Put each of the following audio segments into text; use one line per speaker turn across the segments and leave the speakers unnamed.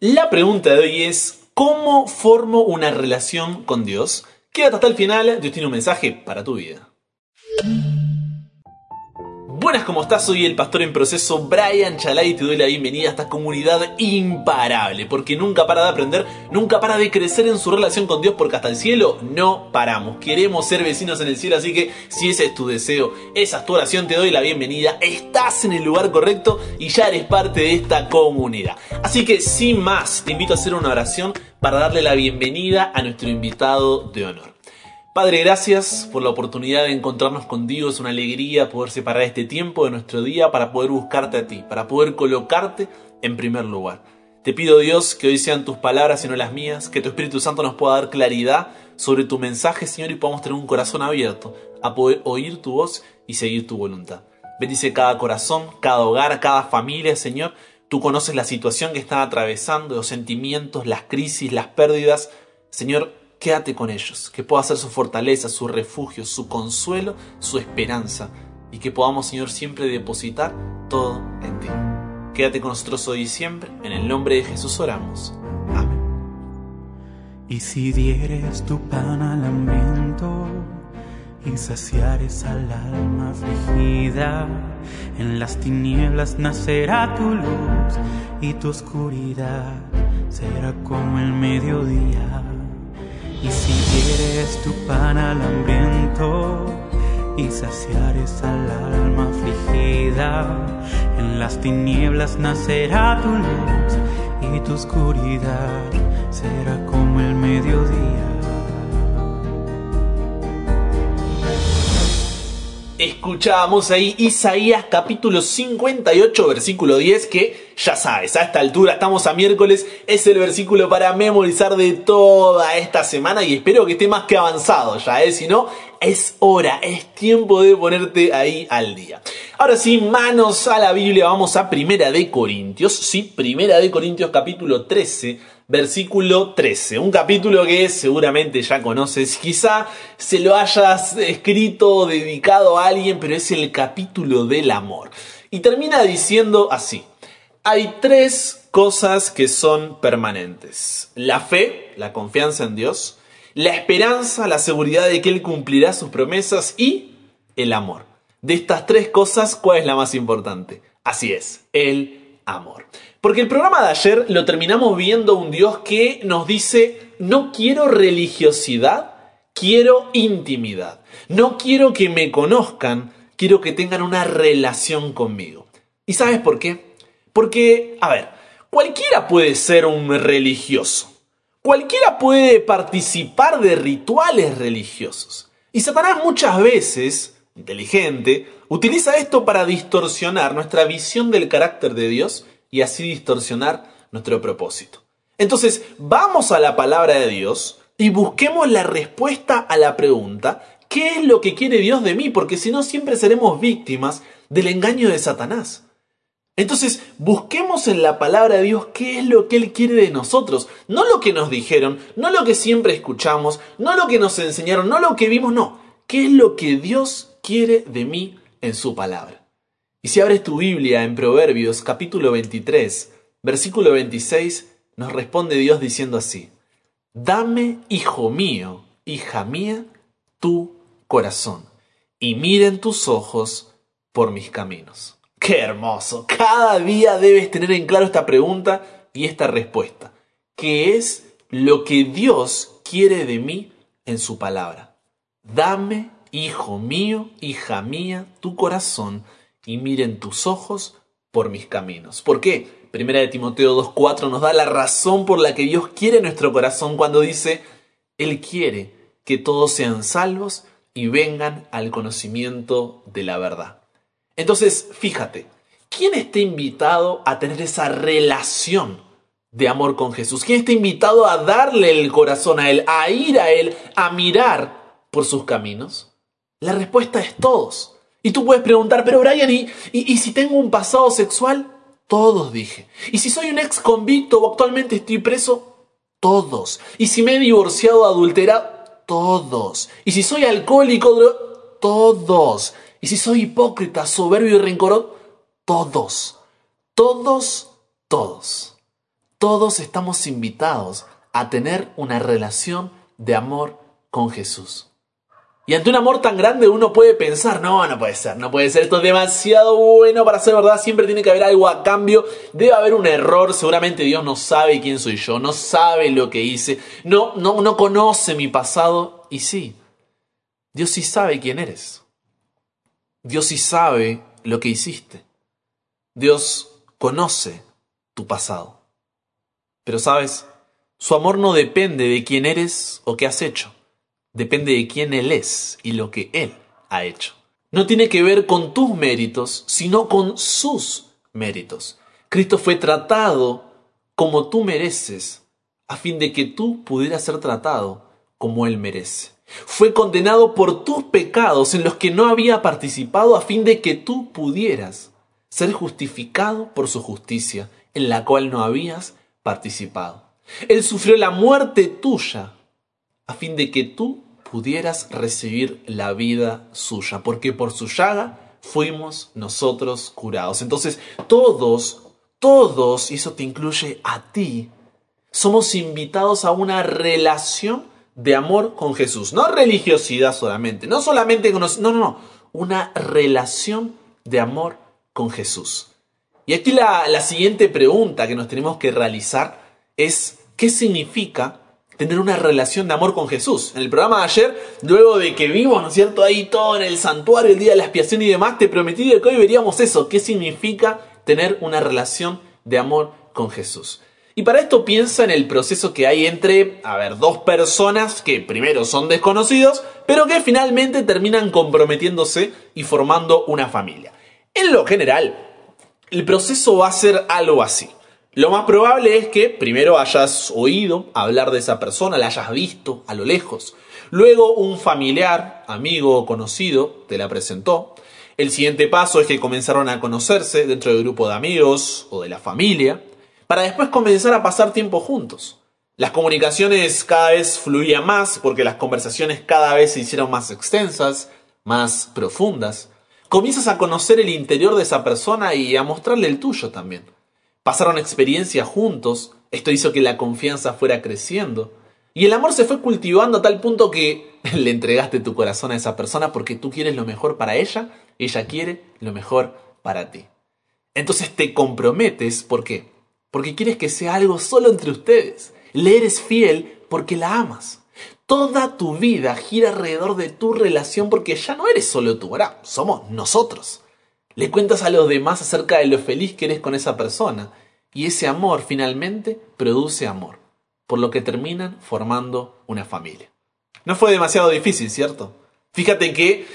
La pregunta de hoy es, ¿cómo formo una relación con Dios? Quédate hasta el final, Dios tiene un mensaje para tu vida. Buenas, ¿cómo estás? Soy el pastor en proceso Brian Chalai y te doy la bienvenida a esta comunidad imparable, porque nunca para de aprender, nunca para de crecer en su relación con Dios, porque hasta el cielo no paramos. Queremos ser vecinos en el cielo, así que si ese es tu deseo, esa es tu oración, te doy la bienvenida. Estás en el lugar correcto y ya eres parte de esta comunidad. Así que sin más, te invito a hacer una oración para darle la bienvenida a nuestro invitado de honor. Padre, gracias por la oportunidad de encontrarnos contigo. Es una alegría poder separar este tiempo de nuestro día para poder buscarte a ti, para poder colocarte en primer lugar. Te pido Dios que hoy sean tus palabras y no las mías, que tu Espíritu Santo nos pueda dar claridad sobre tu mensaje, Señor, y podamos tener un corazón abierto a poder oír tu voz y seguir tu voluntad. Bendice cada corazón, cada hogar, cada familia, Señor. Tú conoces la situación que están atravesando, los sentimientos, las crisis, las pérdidas. Señor, quédate con ellos, que pueda ser su fortaleza, su refugio, su consuelo, su esperanza, y que podamos, Señor, siempre depositar todo en ti. Quédate con nosotros hoy y siempre, en el nombre de Jesús oramos. Amén.
Y si dieres tu pan al hambriento y saciares al alma afligida, en las tinieblas nacerá tu luz y tu oscuridad será como el mediodía. Y si dieres tu pan al hambriento y saciares al alma afligida, en las tinieblas nacerá tu luz y tu oscuridad será como el mediodía.
Escuchábamos ahí Isaías capítulo 58 versículo 10 que ya sabes, a esta altura estamos a miércoles, es el versículo para memorizar de toda esta semana y espero que esté más que avanzado ya, ¿eh? si no, es hora, es tiempo de ponerte ahí al día. Ahora sí, manos a la Biblia, vamos a Primera de Corintios, sí, Primera de Corintios capítulo 13 versículo 13. Un capítulo que seguramente ya conoces, quizá se lo hayas escrito o dedicado a alguien, pero es el capítulo del amor. Y termina diciendo así, hay tres cosas que son permanentes. La fe, la confianza en Dios, la esperanza, la seguridad de que Él cumplirá sus promesas y el amor. De estas tres cosas, ¿cuál es la más importante? Así es, el amor. Porque el programa de ayer lo terminamos viendo un Dios que nos dice, no quiero religiosidad, quiero intimidad. No quiero que me conozcan, quiero que tengan una relación conmigo. ¿Y sabes por qué? Porque, a ver, cualquiera puede ser un religioso. Cualquiera puede participar de rituales religiosos. Y Satanás muchas veces, inteligente, utiliza esto para distorsionar nuestra visión del carácter de Dios y así distorsionar nuestro propósito. Entonces, vamos a la palabra de Dios y busquemos la respuesta a la pregunta, ¿qué es lo que quiere Dios de mí? Porque si no, siempre seremos víctimas del engaño de Satanás. Entonces, busquemos en la palabra de Dios qué es lo que Él quiere de nosotros. No lo que nos dijeron, no lo que siempre escuchamos, no lo que nos enseñaron, no lo que vimos, no. ¿Qué es lo que Dios quiere de mí en su palabra? Y si abres tu Biblia en Proverbios capítulo 23, versículo 26, nos responde Dios diciendo así, Dame, hijo mío, hija mía, tu corazón, y miren tus ojos por mis caminos. ¡Qué hermoso! Cada día debes tener en claro esta pregunta y esta respuesta. ¿Qué es lo que Dios quiere de mí en su palabra? Dame, hijo mío, hija mía, tu corazón, y miren tus ojos por mis caminos. ¿Por qué? Primera de Timoteo 2.4 nos da la razón por la que Dios quiere nuestro corazón cuando dice, Él quiere que todos sean salvos y vengan al conocimiento de la verdad. Entonces, fíjate, ¿quién está invitado a tener esa relación de amor con Jesús? ¿Quién está invitado a darle el corazón a Él, a ir a Él, a mirar por sus caminos? La respuesta es todos. Y tú puedes preguntar, pero Brian, ¿y, y, si tengo un pasado sexual? Todos dije. ¿Y si soy un ex convicto o actualmente estoy preso? Todos. ¿Y si me he divorciado o adulterado? Todos. ¿Y si soy alcohólico? Todos. ¿Y si soy hipócrita, soberbio y rencoroso? Todos. Todos, todos. Todos estamos invitados a tener una relación de amor con Jesús. Y ante un amor tan grande uno puede pensar, no, no puede ser, no puede ser, esto es demasiado bueno para ser verdad, siempre tiene que haber algo a cambio, debe haber un error, seguramente Dios no sabe quién soy yo, no sabe lo que hice, no, no, no conoce mi pasado, y sí, Dios sí sabe quién eres, Dios sí sabe lo que hiciste, Dios conoce tu pasado, pero sabes, su amor no depende de quién eres o qué has hecho depende de quién Él es y lo que Él ha hecho. No tiene que ver con tus méritos, sino con sus méritos. Cristo fue tratado como tú mereces, a fin de que tú pudieras ser tratado como Él merece. Fue condenado por tus pecados en los que no había participado, a fin de que tú pudieras ser justificado por su justicia, en la cual no habías participado. Él sufrió la muerte tuya, a fin de que tú pudieras recibir la vida suya, porque por su llaga fuimos nosotros curados. Entonces, todos, todos, y eso te incluye a ti, somos invitados a una relación de amor con Jesús. No religiosidad solamente, no solamente con... No, no, no, una relación de amor con Jesús. Y aquí la, la siguiente pregunta que nos tenemos que realizar es, ¿qué significa tener una relación de amor con Jesús. En el programa de ayer, luego de que vimos, ¿no es cierto?, ahí todo en el santuario, el día de la expiación y demás, te prometí que hoy veríamos eso, qué significa tener una relación de amor con Jesús. Y para esto piensa en el proceso que hay entre, a ver, dos personas que primero son desconocidos, pero que finalmente terminan comprometiéndose y formando una familia. En lo general, el proceso va a ser algo así. Lo más probable es que primero hayas oído hablar de esa persona, la hayas visto a lo lejos. Luego un familiar, amigo o conocido te la presentó. El siguiente paso es que comenzaron a conocerse dentro del grupo de amigos o de la familia, para después comenzar a pasar tiempo juntos. Las comunicaciones cada vez fluían más porque las conversaciones cada vez se hicieron más extensas, más profundas. Comienzas a conocer el interior de esa persona y a mostrarle el tuyo también. Pasaron experiencias juntos, esto hizo que la confianza fuera creciendo. Y el amor se fue cultivando a tal punto que le entregaste tu corazón a esa persona porque tú quieres lo mejor para ella, ella quiere lo mejor para ti. Entonces te comprometes, ¿por qué? Porque quieres que sea algo solo entre ustedes. Le eres fiel porque la amas. Toda tu vida gira alrededor de tu relación porque ya no eres solo tú, ahora somos nosotros. Le cuentas a los demás acerca de lo feliz que eres con esa persona. Y ese amor finalmente produce amor, por lo que terminan formando una familia. No fue demasiado difícil, ¿cierto? Fíjate que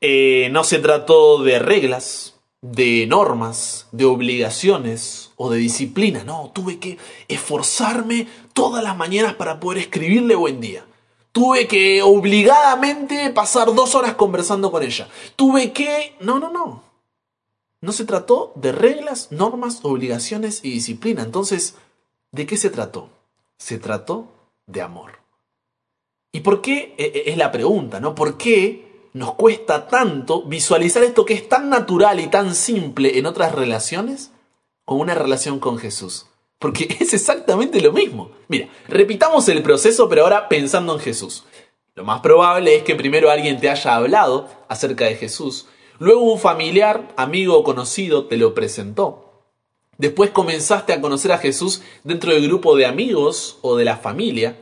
eh, no se trató de reglas, de normas, de obligaciones o de disciplina. No, tuve que esforzarme todas las mañanas para poder escribirle buen día. Tuve que obligadamente pasar dos horas conversando con ella. Tuve que... No, no, no. No se trató de reglas, normas, obligaciones y disciplina. Entonces, ¿de qué se trató? Se trató de amor. ¿Y por qué? E, e, es la pregunta, ¿no? ¿Por qué nos cuesta tanto visualizar esto que es tan natural y tan simple en otras relaciones con una relación con Jesús? Porque es exactamente lo mismo. Mira, repitamos el proceso, pero ahora pensando en Jesús. Lo más probable es que primero alguien te haya hablado acerca de Jesús, Luego un familiar, amigo o conocido te lo presentó. Después comenzaste a conocer a Jesús dentro del grupo de amigos o de la familia.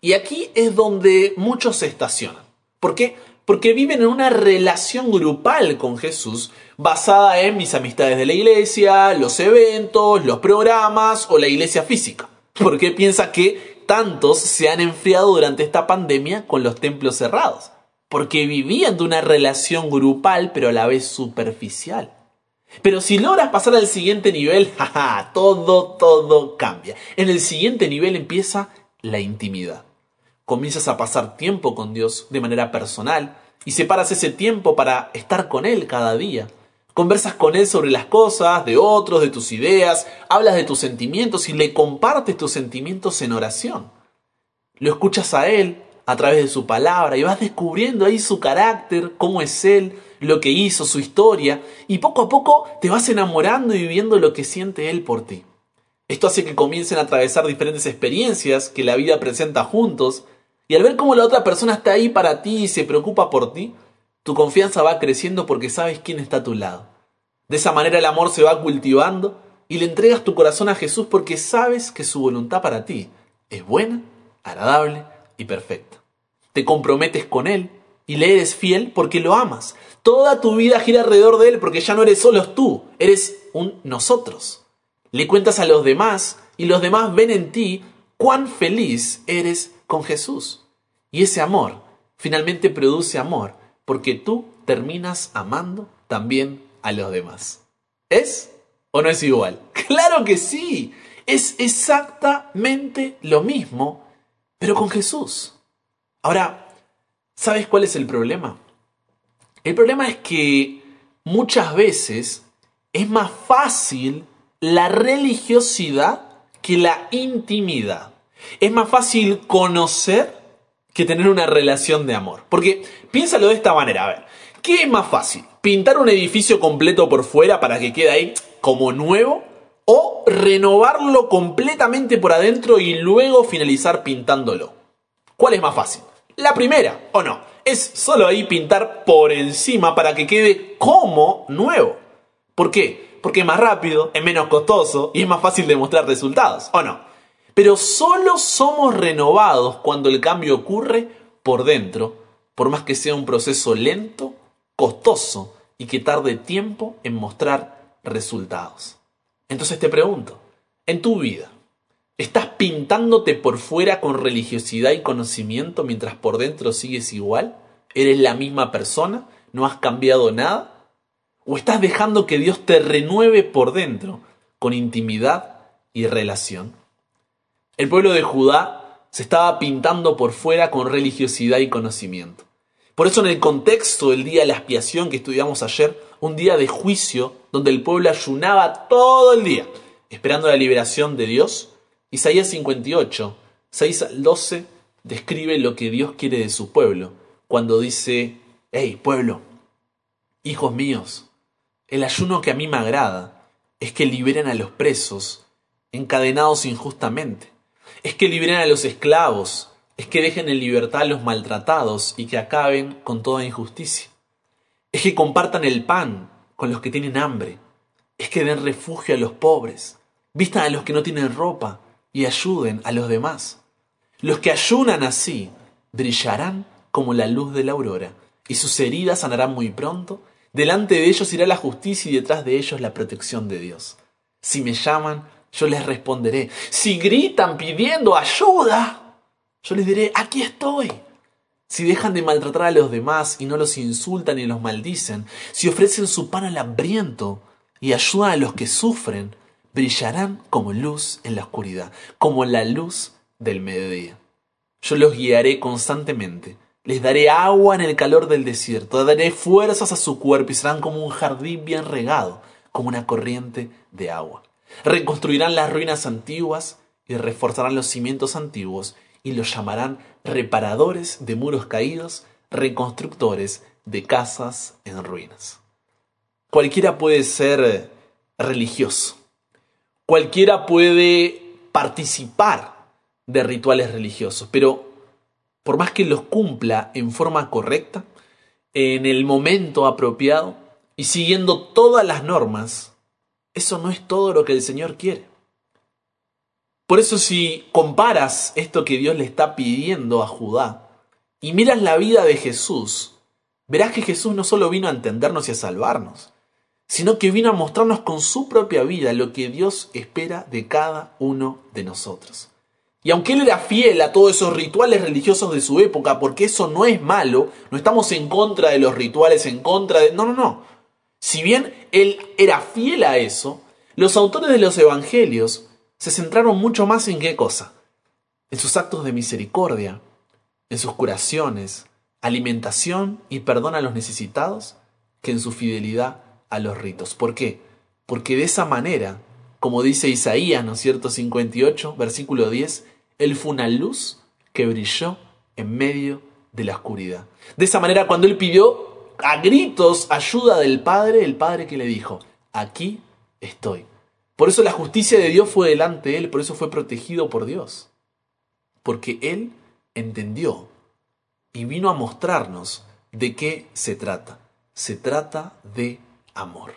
Y aquí es donde muchos se estacionan. ¿Por qué? Porque viven en una relación grupal con Jesús basada en mis amistades de la iglesia, los eventos, los programas o la iglesia física. Porque piensa que tantos se han enfriado durante esta pandemia con los templos cerrados porque vivían de una relación grupal pero a la vez superficial. Pero si logras pasar al siguiente nivel, jaja, todo, todo cambia. En el siguiente nivel empieza la intimidad. Comienzas a pasar tiempo con Dios de manera personal y separas ese tiempo para estar con Él cada día. Conversas con Él sobre las cosas, de otros, de tus ideas, hablas de tus sentimientos y le compartes tus sentimientos en oración. Lo escuchas a Él a través de su palabra y vas descubriendo ahí su carácter, cómo es él, lo que hizo, su historia, y poco a poco te vas enamorando y viviendo lo que siente él por ti. Esto hace que comiencen a atravesar diferentes experiencias que la vida presenta juntos y al ver cómo la otra persona está ahí para ti y se preocupa por ti, tu confianza va creciendo porque sabes quién está a tu lado. De esa manera el amor se va cultivando y le entregas tu corazón a Jesús porque sabes que su voluntad para ti es buena, agradable y perfecta. Te comprometes con Él y le eres fiel porque lo amas. Toda tu vida gira alrededor de Él porque ya no eres solo tú, eres un nosotros. Le cuentas a los demás y los demás ven en ti cuán feliz eres con Jesús. Y ese amor finalmente produce amor porque tú terminas amando también a los demás. ¿Es o no es igual? Claro que sí. Es exactamente lo mismo, pero con Jesús. Ahora, ¿sabes cuál es el problema? El problema es que muchas veces es más fácil la religiosidad que la intimidad. Es más fácil conocer que tener una relación de amor. Porque piénsalo de esta manera, a ver, ¿qué es más fácil? ¿Pintar un edificio completo por fuera para que quede ahí como nuevo? ¿O renovarlo completamente por adentro y luego finalizar pintándolo? ¿Cuál es más fácil? La primera, ¿o no? Es solo ahí pintar por encima para que quede como nuevo. ¿Por qué? Porque es más rápido, es menos costoso y es más fácil de mostrar resultados, ¿o no? Pero solo somos renovados cuando el cambio ocurre por dentro, por más que sea un proceso lento, costoso y que tarde tiempo en mostrar resultados. Entonces te pregunto, en tu vida, ¿estás pintándote por fuera con religiosidad y conocimiento mientras por dentro sigues igual? ¿Eres la misma persona? ¿No has cambiado nada? ¿O estás dejando que Dios te renueve por dentro con intimidad y relación? El pueblo de Judá se estaba pintando por fuera con religiosidad y conocimiento. Por eso en el contexto del día de la expiación que estudiamos ayer, un día de juicio donde el pueblo ayunaba todo el día, esperando la liberación de Dios, Isaías 58, 6 al 12, describe lo que Dios quiere de su pueblo, cuando dice, hey pueblo, hijos míos, el ayuno que a mí me agrada es que liberen a los presos, encadenados injustamente es que liberen a los esclavos, es que dejen en libertad a los maltratados y que acaben con toda injusticia. Es que compartan el pan con los que tienen hambre, es que den refugio a los pobres, vistan a los que no tienen ropa y ayuden a los demás. Los que ayunan así brillarán como la luz de la aurora, y sus heridas sanarán muy pronto. Delante de ellos irá la justicia y detrás de ellos la protección de Dios. Si me llaman, yo les responderé. Si gritan pidiendo ayuda, yo les diré, aquí estoy. Si dejan de maltratar a los demás y no los insultan ni los maldicen, si ofrecen su pan al hambriento y ayudan a los que sufren, brillarán como luz en la oscuridad, como la luz del mediodía. Yo los guiaré constantemente, les daré agua en el calor del desierto, daré fuerzas a su cuerpo y serán como un jardín bien regado, como una corriente de agua. Reconstruirán las ruinas antiguas y reforzarán los cimientos antiguos y los llamarán reparadores de muros caídos, reconstructores de casas en ruinas. Cualquiera puede ser religioso. Cualquiera puede participar de rituales religiosos, pero por más que los cumpla en forma correcta, en el momento apropiado y siguiendo todas las normas, eso no es todo lo que el Señor quiere. Por eso si comparas esto que Dios le está pidiendo a Judá y miras la vida de Jesús, verás que Jesús no solo vino a entendernos y a salvarnos, sino que vino a mostrarnos con su propia vida lo que Dios espera de cada uno de nosotros. Y aunque él era fiel a todos esos rituales religiosos de su época, porque eso no es malo, no estamos en contra de los rituales, en contra de... No, no, no. Si bien él era fiel a eso, los autores de los evangelios se centraron mucho más en qué cosa? En sus actos de misericordia, en sus curaciones, alimentación y perdón a los necesitados, que en su fidelidad a los ritos. ¿Por qué? Porque de esa manera, como dice Isaías, ¿no es cierto? 58, versículo 10, él fue una luz que brilló en medio de la oscuridad. De esa manera, cuando él pidió a gritos ayuda del Padre, el Padre que le dijo, aquí estoy. Por eso la justicia de Dios fue delante de él, por eso fue protegido por Dios. Porque él entendió y vino a mostrarnos de qué se trata. Se trata de amor.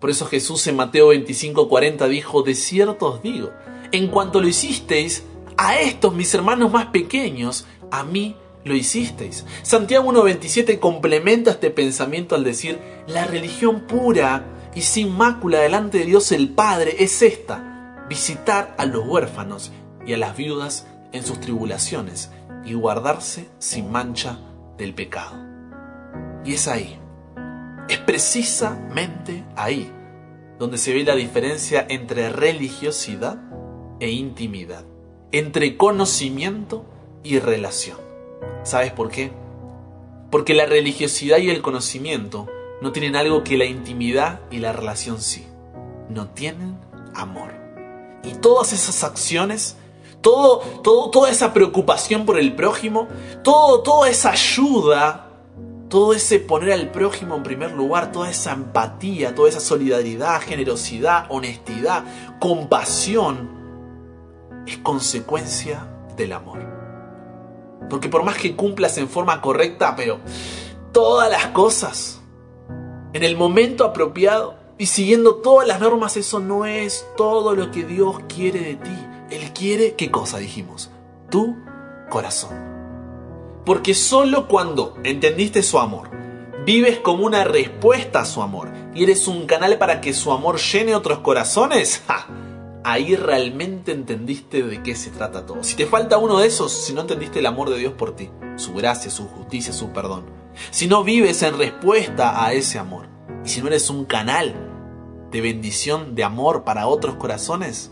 Por eso Jesús en Mateo 25:40 dijo, de cierto os digo, en cuanto lo hicisteis a estos mis hermanos más pequeños, a mí lo hicisteis. Santiago 1.27 complementa este pensamiento al decir, la religión pura y sin mácula delante de Dios el Padre es esta, visitar a los huérfanos y a las viudas en sus tribulaciones y guardarse sin mancha del pecado. Y es ahí, es precisamente ahí donde se ve la diferencia entre religiosidad e intimidad, entre conocimiento y relación. ¿Sabes por qué? Porque la religiosidad y el conocimiento no tienen algo que la intimidad y la relación sí. No tienen amor. Y todas esas acciones, todo, todo, toda esa preocupación por el prójimo, todo, toda esa ayuda, todo ese poner al prójimo en primer lugar, toda esa empatía, toda esa solidaridad, generosidad, honestidad, compasión, es consecuencia del amor. Porque por más que cumplas en forma correcta, pero todas las cosas, en el momento apropiado y siguiendo todas las normas, eso no es todo lo que Dios quiere de ti. Él quiere, ¿qué cosa dijimos? Tu corazón. Porque solo cuando entendiste su amor, vives como una respuesta a su amor y eres un canal para que su amor llene otros corazones, ahí realmente entendiste de qué se trata todo. Si te falta uno de esos, si no entendiste el amor de Dios por ti, su gracia, su justicia, su perdón, si no vives en respuesta a ese amor, y si no eres un canal de bendición, de amor para otros corazones,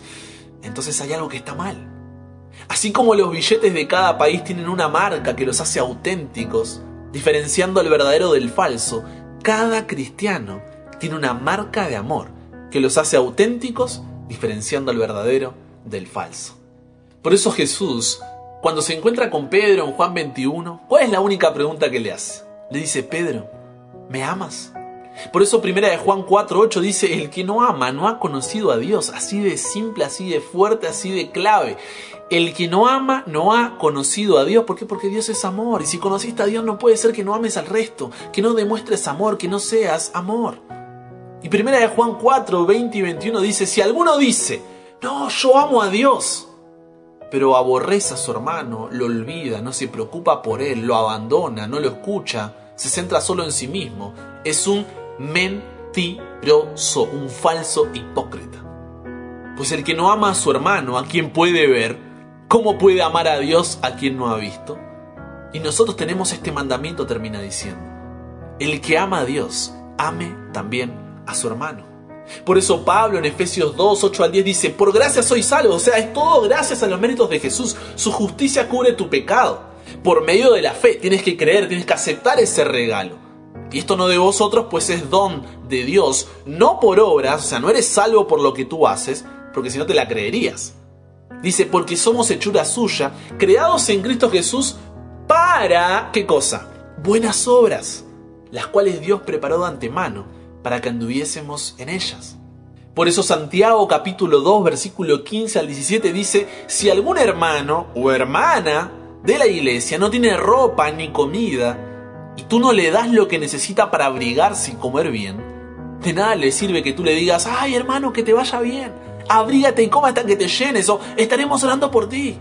entonces hay algo que está mal. Así como los billetes de cada país tienen una marca que los hace auténticos, diferenciando el verdadero del falso, cada cristiano tiene una marca de amor que los hace auténticos diferenciando al verdadero del falso. Por eso Jesús, cuando se encuentra con Pedro en Juan 21, ¿cuál es la única pregunta que le hace? Le dice, Pedro, ¿me amas? Por eso primera de Juan 4.8 dice, el que no ama no ha conocido a Dios, así de simple, así de fuerte, así de clave. El que no ama no ha conocido a Dios. ¿Por qué? Porque Dios es amor. Y si conociste a Dios no puede ser que no ames al resto, que no demuestres amor, que no seas amor. Y primera de Juan 4, 20 y 21 dice, si alguno dice, no, yo amo a Dios, pero aborrece a su hermano, lo olvida, no se preocupa por él, lo abandona, no lo escucha, se centra solo en sí mismo, es un mentiroso, un falso hipócrita. Pues el que no ama a su hermano, a quien puede ver, ¿cómo puede amar a Dios a quien no ha visto? Y nosotros tenemos este mandamiento, termina diciendo, el que ama a Dios, ame también a su hermano. Por eso Pablo en Efesios 2, 8 al 10 dice, por gracia soy salvo, o sea, es todo gracias a los méritos de Jesús, su justicia cubre tu pecado. Por medio de la fe tienes que creer, tienes que aceptar ese regalo. Y esto no de vosotros, pues es don de Dios, no por obras, o sea, no eres salvo por lo que tú haces, porque si no te la creerías. Dice, porque somos hechura suya, creados en Cristo Jesús para, ¿qué cosa? Buenas obras, las cuales Dios preparó de antemano para que anduviésemos en ellas. Por eso Santiago capítulo 2 versículo 15 al 17 dice, si algún hermano o hermana de la iglesia no tiene ropa ni comida, y tú no le das lo que necesita para abrigarse y comer bien, de nada le sirve que tú le digas, ay hermano, que te vaya bien, abrígate y coma hasta que te llenes, o estaremos orando por ti.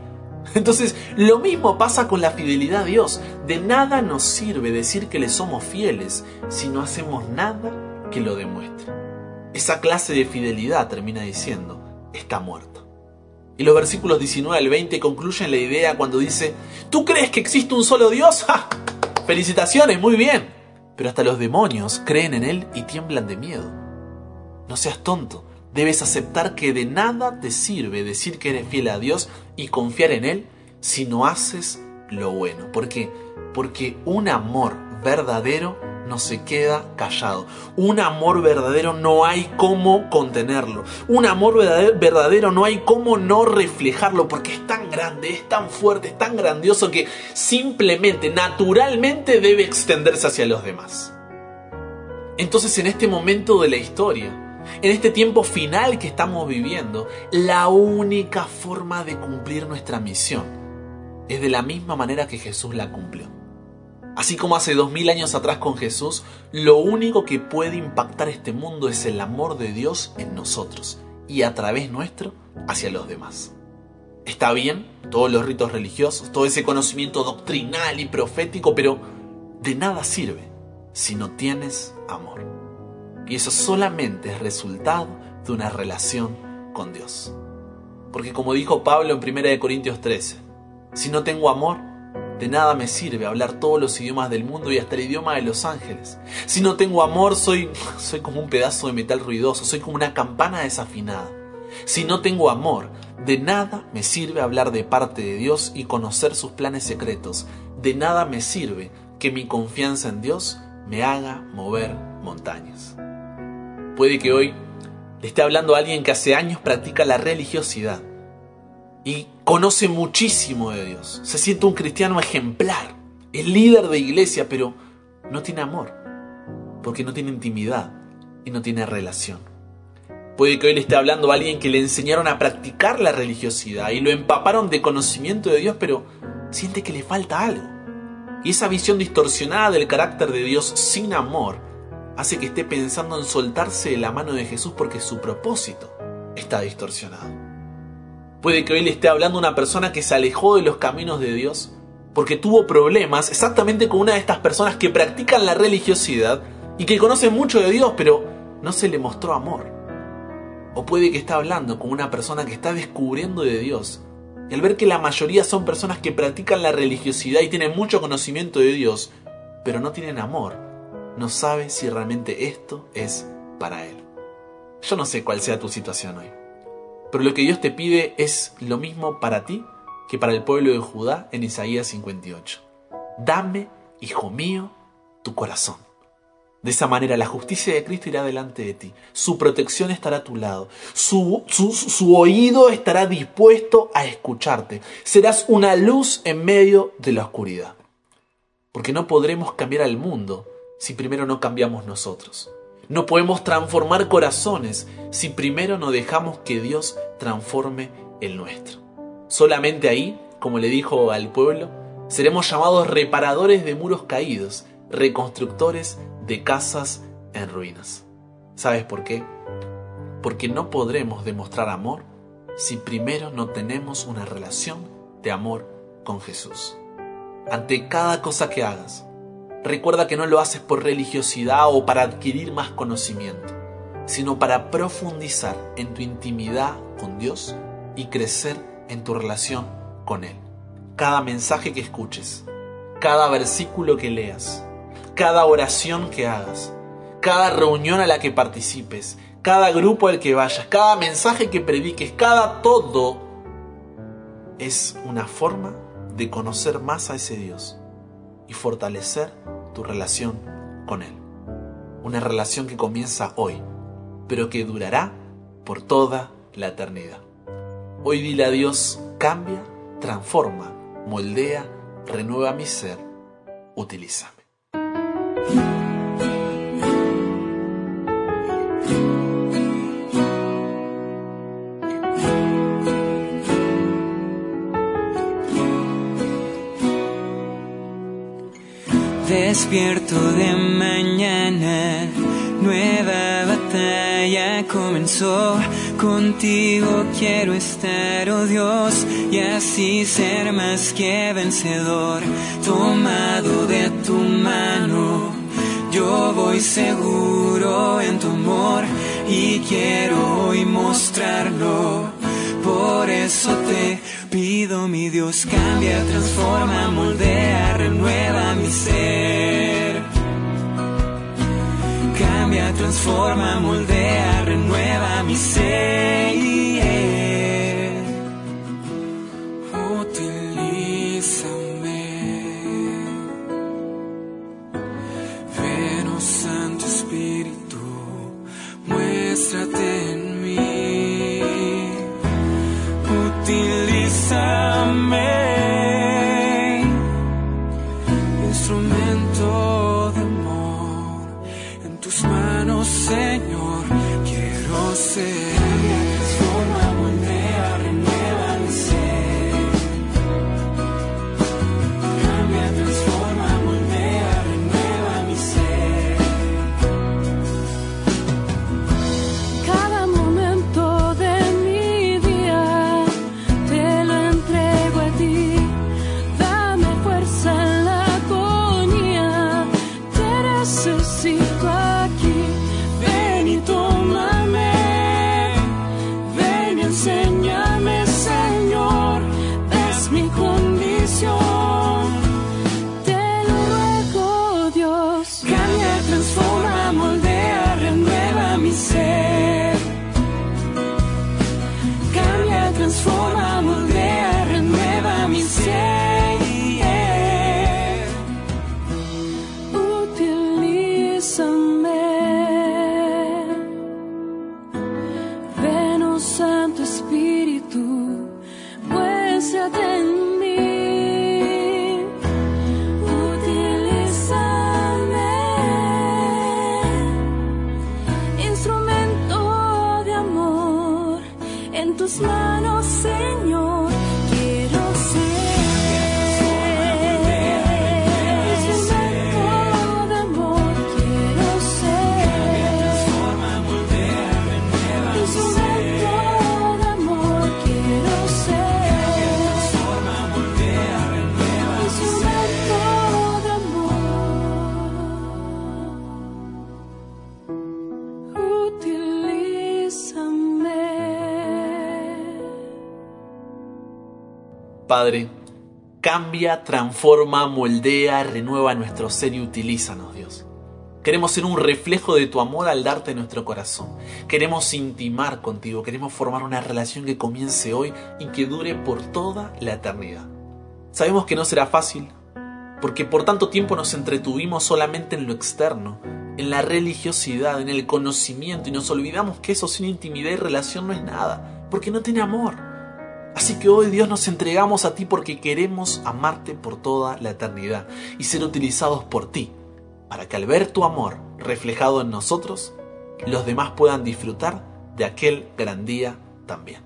Entonces, lo mismo pasa con la fidelidad a Dios. De nada nos sirve decir que le somos fieles si no hacemos nada que lo demuestre. Esa clase de fidelidad, termina diciendo, está muerta. Y los versículos 19 al 20 concluyen la idea cuando dice, ¿tú crees que existe un solo Dios? ¡Ja! Felicitaciones, muy bien. Pero hasta los demonios creen en Él y tiemblan de miedo. No seas tonto. Debes aceptar que de nada te sirve decir que eres fiel a Dios y confiar en Él si no haces lo bueno. ¿Por qué? Porque un amor verdadero no se queda callado. Un amor verdadero no hay cómo contenerlo. Un amor verdadero no hay cómo no reflejarlo porque es tan grande, es tan fuerte, es tan grandioso que simplemente, naturalmente debe extenderse hacia los demás. Entonces en este momento de la historia, En este tiempo final que estamos viviendo, la única forma de cumplir nuestra misión es de la misma manera que Jesús la cumplió. Así como hace dos mil años atrás con Jesús, lo único que puede impactar este mundo es el amor de Dios en nosotros y a través nuestro hacia los demás. Está bien todos los ritos religiosos, todo ese conocimiento doctrinal y profético, pero de nada sirve si no tienes amor. Y eso solamente es resultado de una relación con Dios. Porque como dijo Pablo en 1 Corintios 13, si no tengo amor, de nada me sirve hablar todos los idiomas del mundo y hasta el idioma de los ángeles. Si no tengo amor, soy, soy como un pedazo de metal ruidoso, soy como una campana desafinada. Si no tengo amor, de nada me sirve hablar de parte de Dios y conocer sus planes secretos. De nada me sirve que mi confianza en Dios me haga mover montañas. Puede que hoy le esté hablando a alguien que hace años practica la religiosidad y conoce muchísimo de Dios. Se siente un cristiano ejemplar, el líder de iglesia, pero no tiene amor, porque no tiene intimidad y no tiene relación. Puede que hoy le esté hablando a alguien que le enseñaron a practicar la religiosidad y lo empaparon de conocimiento de Dios, pero siente que le falta algo. Y esa visión distorsionada del carácter de Dios sin amor hace que esté pensando en soltarse de la mano de Jesús porque su propósito está distorsionado. Puede que hoy le esté hablando una persona que se alejó de los caminos de Dios porque tuvo problemas exactamente con una de estas personas que practican la religiosidad y que conocen mucho de Dios, pero no se le mostró amor. O puede que esté hablando con una persona que está descubriendo de Dios y al ver que la mayoría son personas que practican la religiosidad y tienen mucho conocimiento de Dios, pero no tienen amor, no sabe si realmente esto es para Él. Yo no sé cuál sea tu situación hoy, pero lo que Dios te pide es lo mismo para ti que para el pueblo de Judá en Isaías 58. Dame, hijo mío, tu corazón. De esa manera la justicia de Cristo irá delante de ti, su protección estará a tu lado, su, su, oído estará dispuesto a escucharte, serás una luz en medio de la oscuridad. Porque no podremos cambiar al mundo si primero no cambiamos nosotros. No podemos transformar corazones si primero no dejamos que Dios transforme el nuestro. Solamente ahí, como le dijo al pueblo, seremos llamados reparadores de muros caídos, reconstructores de casas en ruinas. ¿Sabes por qué? Porque no podremos demostrar amor si primero no tenemos una relación de amor con Jesús. Ante cada cosa que hagas, recuerda que no lo haces por religiosidad o para adquirir más conocimiento, sino para profundizar en tu intimidad con Dios y crecer en tu relación con Él. Cada mensaje que escuches, cada versículo que leas, cada oración que hagas, cada reunión a la que participes, cada grupo al que vayas, cada mensaje que prediques, cada todo es una forma de conocer más a ese Dios y fortalecer tu relación con Él. Una relación que comienza hoy, pero que durará por toda la eternidad. Hoy dile a Dios, cambia, transforma, moldea, renueva mi ser, utilízame.
Despierto de mañana, nueva batalla comenzó. Contigo quiero estar, oh Dios, y así ser más que vencedor, tomado de tu mano. Yo voy seguro en tu amor y quiero hoy mostrarlo. Por eso te pido, mi Dios, cambia, transforma, moldea, renueva mi ser. Transforma, moldea, renueva mi ser.
Padre, cambia, transforma, moldea, renueva nuestro ser y utilízanos, Dios. Queremos ser un reflejo de tu amor al darte nuestro corazón. Queremos intimar contigo, queremos formar una relación que comience hoy y que dure por toda la eternidad. Sabemos que no será fácil, porque por tanto tiempo nos entretuvimos solamente en lo externo, en la religiosidad, en el conocimiento, y nos olvidamos que eso sin intimidad y relación no es nada, porque no tiene amor. Así que hoy Dios nos entregamos a ti porque queremos amarte por toda la eternidad y ser utilizados por ti, para que al ver tu amor reflejado en nosotros, los demás puedan disfrutar de aquel gran día también.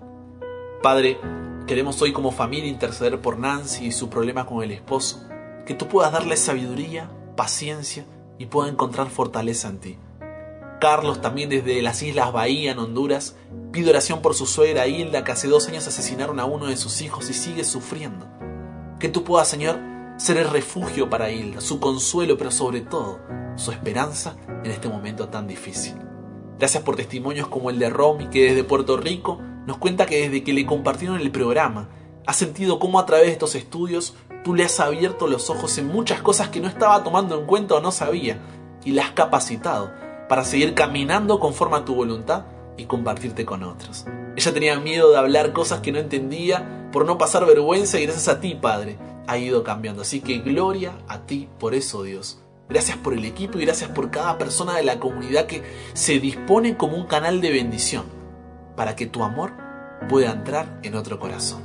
Padre, queremos hoy como familia interceder por Nancy y su problema con el esposo, que tú puedas darle sabiduría, paciencia y pueda encontrar fortaleza en ti. Carlos, también desde las Islas Bahía, en Honduras, pide oración por su suegra Hilda, que hace dos años asesinaron a uno de sus hijos y sigue sufriendo. Que tú puedas, Señor, ser el refugio para Hilda, su consuelo, pero sobre todo su esperanza en este momento tan difícil. Gracias por testimonios como el de Romy, que desde Puerto Rico nos cuenta que desde que le compartieron el programa, ha sentido cómo a través de estos estudios tú le has abierto los ojos en muchas cosas que no estaba tomando en cuenta o no sabía, y la has capacitado para seguir caminando conforme a tu voluntad y compartirte con otros. Ella tenía miedo de hablar cosas que no entendía por no pasar vergüenza y gracias a ti, Padre, ha ido cambiando. Así que gloria a ti por eso, Dios. Gracias por el equipo y gracias por cada persona de la comunidad que se dispone como un canal de bendición para que tu amor pueda entrar en otro corazón.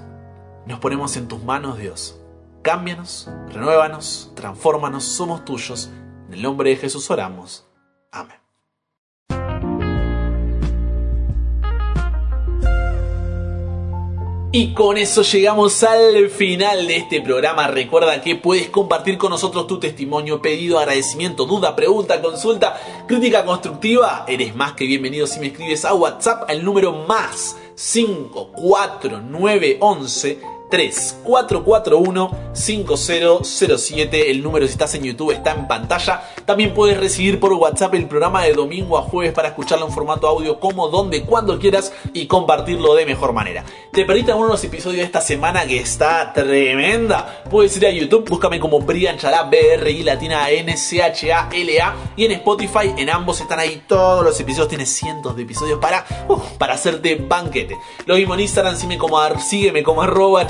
Nos ponemos en tus manos, Dios. Cámbianos, renuévanos, transfórmanos, somos tuyos. En el nombre de Jesús oramos. Amén. Y con eso llegamos al final de este programa. Recuerda que puedes compartir con nosotros tu testimonio, pedido, agradecimiento, duda, pregunta, consulta, crítica constructiva. Eres más que bienvenido si me escribes a WhatsApp al número más 54911 3441-5007. El número si estás en YouTube está en pantalla. También puedes recibir por WhatsApp el programa de domingo a jueves para escucharlo en formato audio como, donde, cuando quieras y compartirlo de mejor manera. ¿Te perdiste alguno de los episodios de esta semana que está tremenda? Puedes ir a YouTube, búscame como Brian Chalá, B-R I latina N C H A L A y en Spotify, en ambos están ahí todos los episodios, tienes cientos de episodios para, para hacerte banquete. Lo mismo en Instagram, sígueme como, sígueme como arroba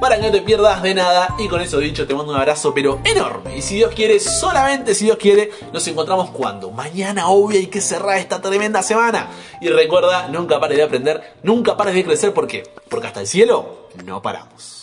Para que no te pierdas de nada. Y con eso dicho, te mando un abrazo, pero enorme. Y si Dios quiere, solamente si Dios quiere, nos encontramos cuando. Mañana, obvio, hay que cerrar esta tremenda semana. Y recuerda, nunca pares de aprender, nunca pares de crecer. ¿Por qué? Porque hasta el cielo no paramos.